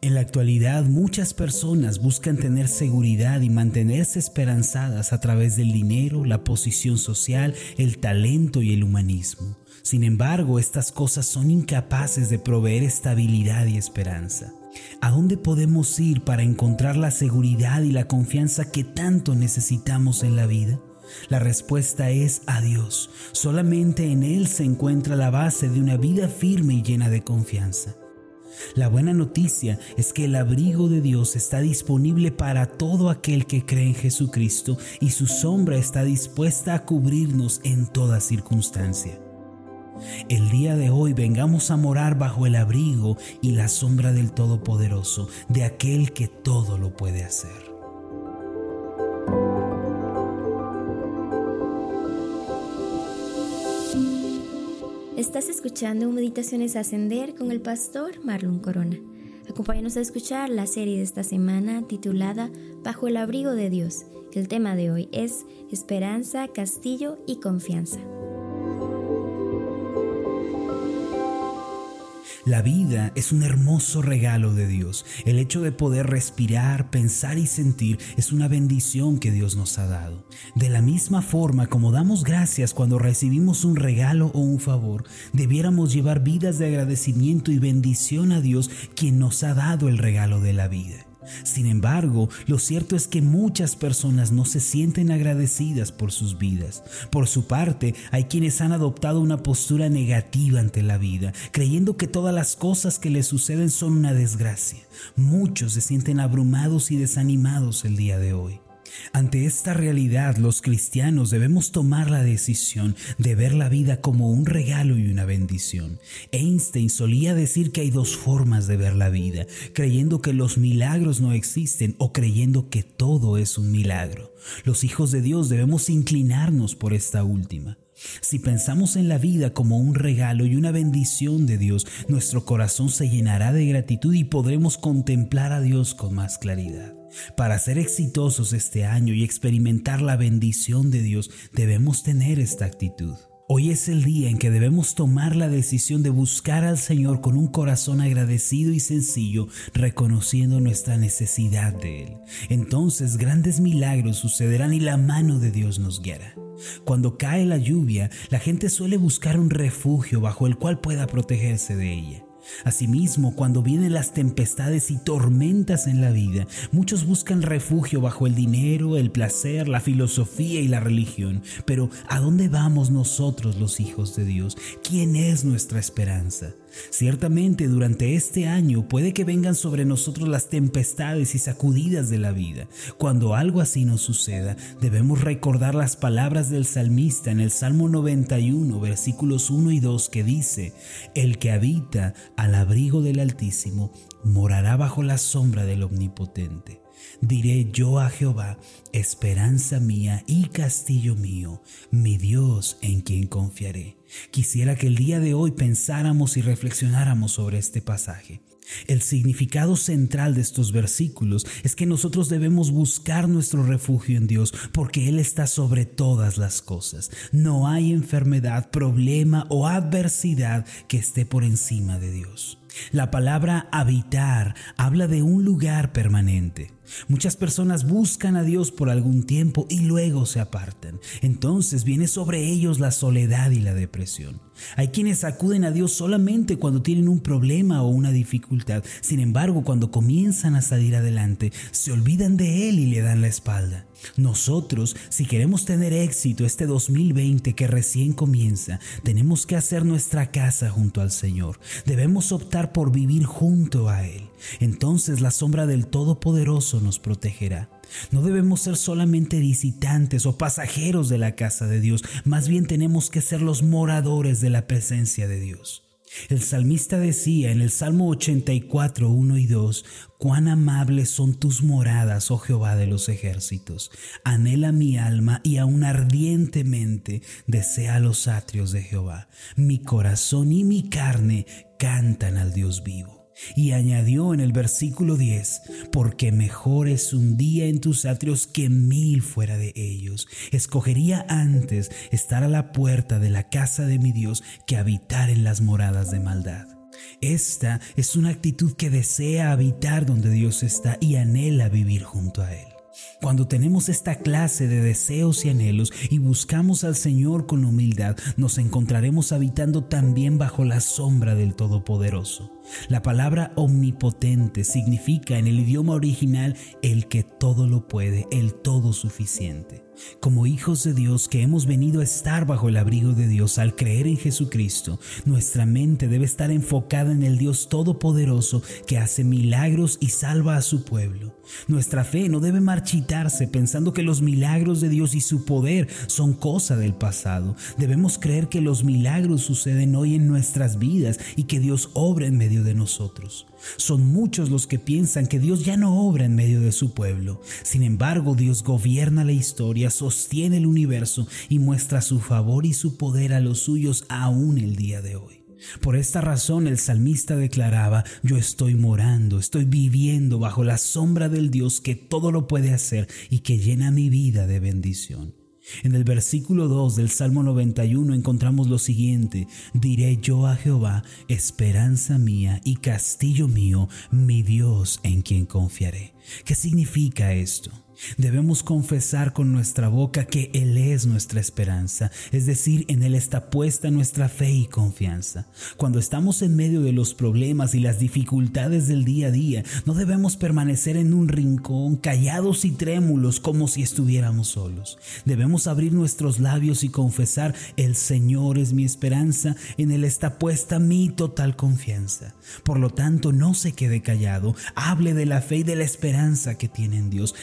En la actualidad muchas personas buscan tener seguridad y mantenerse esperanzadas a través del dinero, la posición social, el talento y el humanismo. Sin embargo, estas cosas son incapaces de proveer estabilidad y esperanza. ¿A dónde podemos ir para encontrar la seguridad y la confianza que tanto necesitamos en la vida? La respuesta es a Dios. Solamente en Él se encuentra la base de una vida firme y llena de confianza. La buena noticia es que el abrigo de Dios está disponible para todo aquel que cree en Jesucristo y su sombra está dispuesta a cubrirnos en toda circunstancia. El día de hoy vengamos a morar bajo el abrigo y la sombra del Todopoderoso, de aquel que todo lo puede hacer. Estás escuchando Meditaciones Ascender con el pastor Marlon Corona. Acompáñanos a escuchar la serie de esta semana titulada Bajo el abrigo de Dios. El tema de hoy es Esperanza, Castillo y Confianza. La vida es un hermoso regalo de Dios. El hecho de poder respirar, pensar y sentir es una bendición que Dios nos ha dado. De la misma forma como damos gracias cuando recibimos un regalo o un favor, debiéramos llevar vidas de agradecimiento y bendición a Dios quien nos ha dado el regalo de la vida. Sin embargo, lo cierto es que muchas personas no se sienten agradecidas por sus vidas. Por su parte, hay quienes han adoptado una postura negativa ante la vida, creyendo que todas las cosas que les suceden son una desgracia. Muchos se sienten abrumados y desanimados el día de hoy. Ante esta realidad, los cristianos debemos tomar la decisión de ver la vida como un regalo y una bendición. Einstein solía decir que hay dos formas de ver la vida, creyendo que los milagros no existen o creyendo que todo es un milagro. Los hijos de Dios debemos inclinarnos por esta última. Si pensamos en la vida como un regalo y una bendición de Dios, nuestro corazón se llenará de gratitud y podremos contemplar a Dios con más claridad. Para ser exitosos este año y experimentar la bendición de Dios, debemos tener esta actitud. Hoy es el día en que debemos tomar la decisión de buscar al Señor con un corazón agradecido y sencillo, reconociendo nuestra necesidad de Él. Entonces grandes milagros sucederán y la mano de Dios nos guiará. Cuando cae la lluvia, la gente suele buscar un refugio bajo el cual pueda protegerse de ella. Asimismo, cuando vienen las tempestades y tormentas en la vida, muchos buscan refugio bajo el dinero, el placer, la filosofía y la religión. Pero ¿a dónde vamos nosotros los hijos de Dios? ¿Quién es nuestra esperanza? Ciertamente durante este año puede que vengan sobre nosotros las tempestades y sacudidas de la vida. Cuando algo así nos suceda, debemos recordar las palabras del salmista en el Salmo 91, versículos 1 y 2, que dice, El que habita al abrigo del Altísimo morará bajo la sombra del Omnipotente. Diré yo a Jehová, esperanza mía y castillo mío, mi Dios en quien confiaré. Quisiera que el día de hoy pensáramos y reflexionáramos sobre este pasaje. El significado central de estos versículos es que nosotros debemos buscar nuestro refugio en Dios porque Él está sobre todas las cosas. No hay enfermedad, problema o adversidad que esté por encima de Dios. La palabra habitar habla de un lugar permanente. Muchas personas buscan a Dios por algún tiempo y luego se apartan. Entonces viene sobre ellos la soledad y la depresión. Hay quienes acuden a Dios solamente cuando tienen un problema o una dificultad. Sin embargo, cuando comienzan a salir adelante, se olvidan de Él y le dan la espalda. Nosotros, si queremos tener éxito este 2020 que recién comienza, tenemos que hacer nuestra casa junto al Señor. Debemos optar por vivir junto a Él. Entonces la sombra del Todopoderoso nos protegerá. No debemos ser solamente visitantes o pasajeros de la casa de Dios, más bien tenemos que ser los moradores de la presencia de Dios. El salmista decía en el Salmo 84, 1 y 2, Cuán amables son tus moradas, oh Jehová de los ejércitos. Anhela mi alma y aún ardientemente desea los atrios de Jehová. Mi corazón y mi carne cantan al Dios vivo. Y añadió en el versículo 10, porque mejor es un día en tus atrios que mil fuera de ellos. Escogería antes estar a la puerta de la casa de mi Dios que habitar en las moradas de maldad. Esta es una actitud que desea habitar donde Dios está y anhela vivir junto a Él. Cuando tenemos esta clase de deseos y anhelos y buscamos al Señor con humildad, nos encontraremos habitando también bajo la sombra del Todopoderoso. La palabra omnipotente significa en el idioma original el que todo lo puede, el todo suficiente. Como hijos de Dios que hemos venido a estar bajo el abrigo de Dios al creer en Jesucristo, nuestra mente debe estar enfocada en el Dios Todopoderoso que hace milagros y salva a su pueblo. Nuestra fe no debe marchitarse pensando que los milagros de Dios y su poder son cosa del pasado. Debemos creer que los milagros suceden hoy en nuestras vidas y que Dios obra en medio de nosotros. Son muchos los que piensan que Dios ya no obra en medio de su pueblo. Sin embargo, Dios gobierna la historia, sostiene el universo y muestra su favor y su poder a los suyos aún el día de hoy. Por esta razón el salmista declaraba, yo estoy morando, estoy viviendo bajo la sombra del Dios que todo lo puede hacer y que llena mi vida de bendición. En el versículo 2 del Salmo 91 encontramos lo siguiente, diré yo a Jehová, esperanza mía y castillo mío, mi Dios en quien confiaré. ¿Qué significa esto? Debemos confesar con nuestra boca que Él es nuestra esperanza, es decir, en Él está puesta nuestra fe y confianza. Cuando estamos en medio de los problemas y las dificultades del día a día, no debemos permanecer en un rincón callados y trémulos como si estuviéramos solos. Debemos abrir nuestros labios y confesar, el Señor es mi esperanza, en Él está puesta mi total confianza. Por lo tanto, no se quede callado, hable de la fe y de la esperanza que tiene en Dios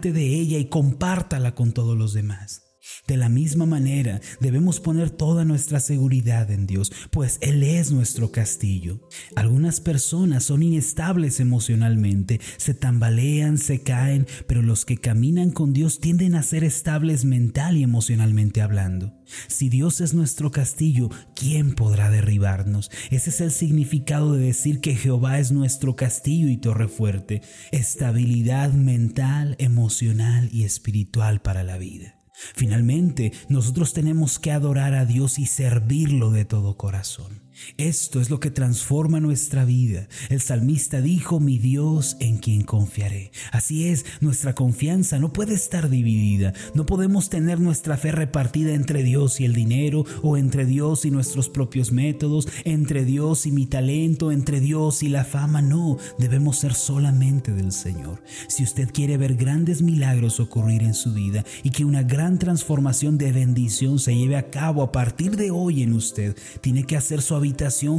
de ella y compártala con todos los demás. De la misma manera, debemos poner toda nuestra seguridad en Dios, pues Él es nuestro castillo. Algunas personas son inestables emocionalmente, se tambalean, se caen, pero los que caminan con Dios tienden a ser estables mental y emocionalmente hablando. Si Dios es nuestro castillo, ¿quién podrá derribarnos? Ese es el significado de decir que Jehová es nuestro castillo y torre fuerte, estabilidad mental, emocional y espiritual para la vida. Finalmente, nosotros tenemos que adorar a Dios y servirlo de todo corazón. Esto es lo que transforma nuestra vida. El salmista dijo, mi Dios en quien confiaré. Así es, nuestra confianza no puede estar dividida. No podemos tener nuestra fe repartida entre Dios y el dinero, o entre Dios y nuestros propios métodos, entre Dios y mi talento, entre Dios y la fama. No, debemos ser solamente del Señor. Si usted quiere ver grandes milagros ocurrir en su vida y que una gran transformación de bendición se lleve a cabo a partir de hoy en usted, tiene que hacer su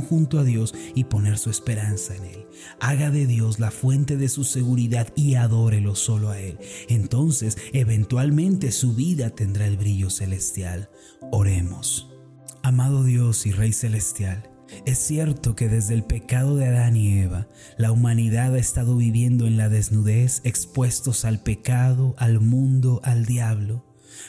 junto a Dios y poner su esperanza en Él. Haga de Dios la fuente de su seguridad y adórelo solo a Él. Entonces, eventualmente su vida tendrá el brillo celestial. Oremos. Amado Dios y Rey Celestial, es cierto que desde el pecado de Adán y Eva, la humanidad ha estado viviendo en la desnudez, expuestos al pecado, al mundo, al diablo.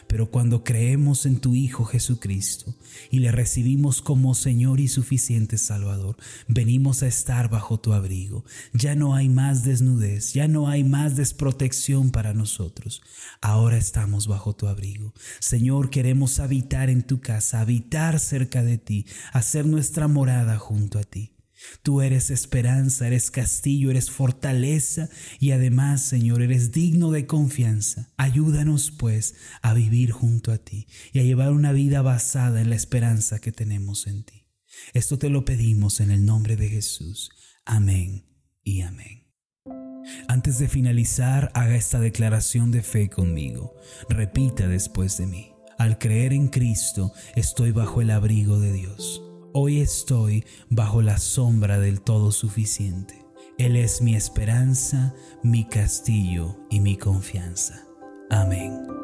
Pero cuando creemos en tu Hijo Jesucristo y le recibimos como Señor y suficiente Salvador, venimos a estar bajo tu abrigo. Ya no hay más desnudez, ya no hay más desprotección para nosotros. Ahora estamos bajo tu abrigo. Señor, queremos habitar en tu casa, habitar cerca de ti, hacer nuestra morada junto a ti. Tú eres esperanza, eres castillo, eres fortaleza y además, Señor, eres digno de confianza. Ayúdanos, pues, a vivir junto a ti y a llevar una vida basada en la esperanza que tenemos en ti. Esto te lo pedimos en el nombre de Jesús. Amén y amén. Antes de finalizar, haga esta declaración de fe conmigo. Repita después de mí. Al creer en Cristo, estoy bajo el abrigo de Dios. Hoy estoy bajo la sombra del todo suficiente. Él es mi esperanza, mi castillo y mi confianza. Amén.